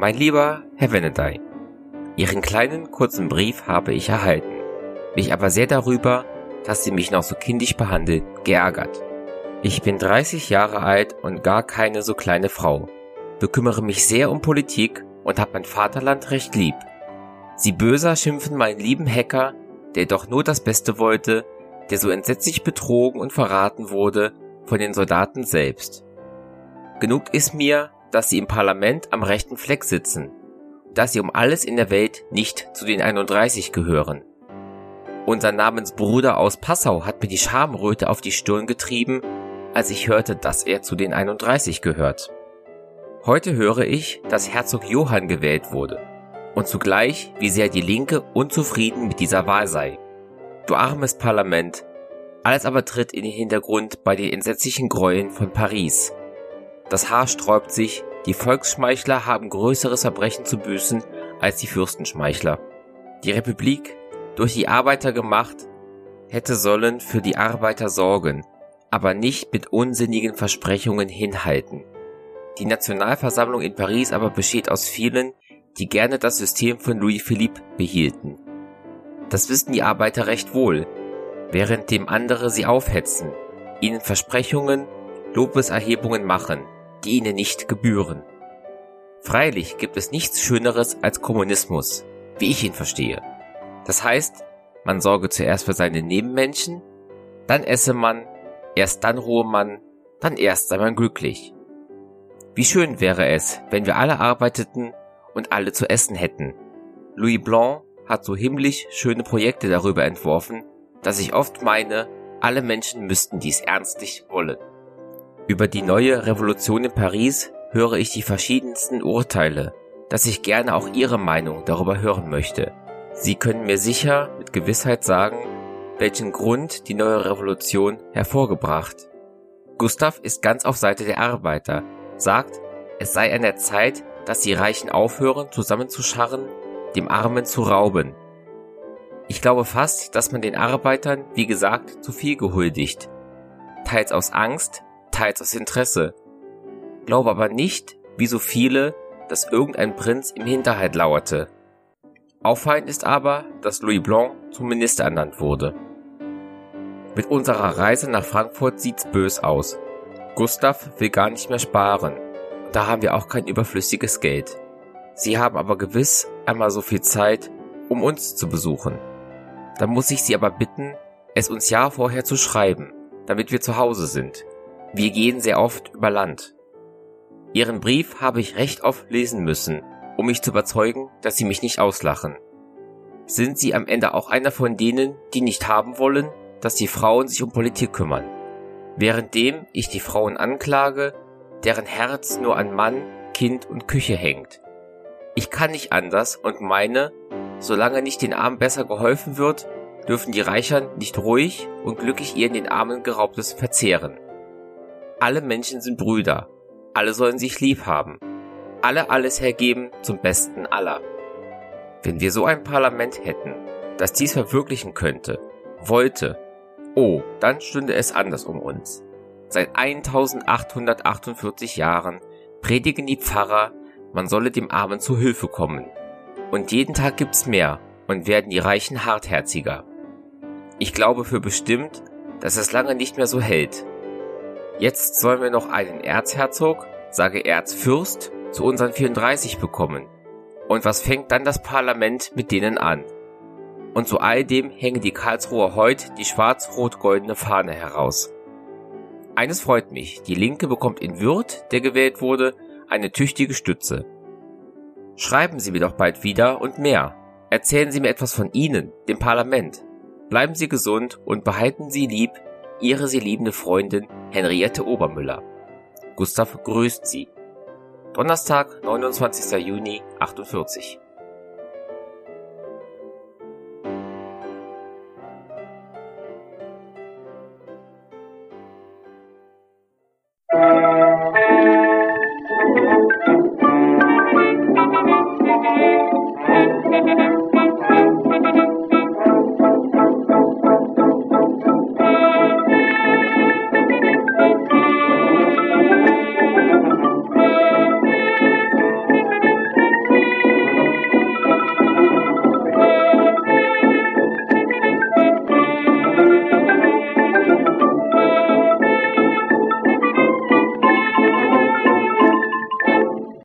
Mein lieber Herr Venedey, Ihren kleinen kurzen Brief habe ich erhalten, mich aber sehr darüber, dass Sie mich noch so kindisch behandeln, geärgert. Ich bin 30 Jahre alt und gar keine so kleine Frau, bekümmere mich sehr um Politik und hab mein Vaterland recht lieb. Sie böser schimpfen meinen lieben Hacker, der doch nur das Beste wollte, der so entsetzlich betrogen und verraten wurde von den Soldaten selbst. Genug ist mir, dass sie im Parlament am rechten Fleck sitzen, dass sie um alles in der Welt nicht zu den 31 gehören. Unser Namensbruder aus Passau hat mir die Schamröte auf die Stirn getrieben, als ich hörte, dass er zu den 31 gehört. Heute höre ich, dass Herzog Johann gewählt wurde und zugleich, wie sehr die Linke unzufrieden mit dieser Wahl sei. Du armes Parlament, alles aber tritt in den Hintergrund bei den entsetzlichen Gräueln von Paris. Das Haar sträubt sich, die Volksschmeichler haben größeres Verbrechen zu büßen als die Fürstenschmeichler. Die Republik, durch die Arbeiter gemacht, hätte sollen für die Arbeiter sorgen, aber nicht mit unsinnigen Versprechungen hinhalten. Die Nationalversammlung in Paris aber besteht aus vielen, die gerne das System von Louis Philippe behielten. Das wissen die Arbeiter recht wohl, während dem andere sie aufhetzen, ihnen Versprechungen, Lobeserhebungen machen, die ihnen nicht gebühren. Freilich gibt es nichts Schöneres als Kommunismus, wie ich ihn verstehe. Das heißt, man sorge zuerst für seine Nebenmenschen, dann esse man, erst dann ruhe man, dann erst sei man glücklich. Wie schön wäre es, wenn wir alle arbeiteten und alle zu essen hätten. Louis Blanc hat so himmlisch schöne Projekte darüber entworfen, dass ich oft meine, alle Menschen müssten dies ernstlich wollen. Über die neue Revolution in Paris höre ich die verschiedensten Urteile, dass ich gerne auch Ihre Meinung darüber hören möchte. Sie können mir sicher mit Gewissheit sagen, welchen Grund die neue Revolution hervorgebracht. Gustav ist ganz auf Seite der Arbeiter, sagt, es sei an der Zeit, dass die Reichen aufhören, zusammenzuscharren, dem Armen zu rauben. Ich glaube fast, dass man den Arbeitern, wie gesagt, zu viel gehuldigt. Teils aus Angst, teils aus Interesse. Glaube aber nicht, wie so viele, dass irgendein Prinz im Hinterhalt lauerte. Auffallend ist aber, dass Louis Blanc zum Minister ernannt wurde. Mit unserer Reise nach Frankfurt sieht's bös aus. Gustav will gar nicht mehr sparen. Da haben wir auch kein überflüssiges Geld. Sie haben aber gewiss einmal so viel Zeit, um uns zu besuchen. Dann muss ich Sie aber bitten, es uns ja vorher zu schreiben, damit wir zu Hause sind. Wir gehen sehr oft über Land. Ihren Brief habe ich recht oft lesen müssen, um mich zu überzeugen, dass Sie mich nicht auslachen. Sind Sie am Ende auch einer von denen, die nicht haben wollen, dass die Frauen sich um Politik kümmern? Währenddem ich die Frauen anklage, deren Herz nur an Mann, Kind und Küche hängt. Ich kann nicht anders und meine, Solange nicht den Armen besser geholfen wird, dürfen die Reichern nicht ruhig und glücklich ihr in den Armen geraubtes verzehren. Alle Menschen sind Brüder, alle sollen sich lieb haben, alle alles hergeben zum Besten aller. Wenn wir so ein Parlament hätten, das dies verwirklichen könnte, wollte, oh, dann stünde es anders um uns. Seit 1848 Jahren predigen die Pfarrer, man solle dem Armen zu Hilfe kommen. Und jeden Tag gibt's mehr und werden die Reichen hartherziger. Ich glaube für bestimmt, dass es lange nicht mehr so hält. Jetzt sollen wir noch einen Erzherzog, sage Erzfürst, zu unseren 34 bekommen. Und was fängt dann das Parlament mit denen an? Und zu all dem hängen die Karlsruher heute die schwarz-rot-goldene Fahne heraus. Eines freut mich, die Linke bekommt in Würth, der gewählt wurde, eine tüchtige Stütze. Schreiben Sie mir doch bald wieder und mehr. Erzählen Sie mir etwas von Ihnen, dem Parlament. Bleiben Sie gesund und behalten Sie lieb Ihre Sie liebende Freundin Henriette Obermüller. Gustav grüßt Sie. Donnerstag, 29. Juni 48.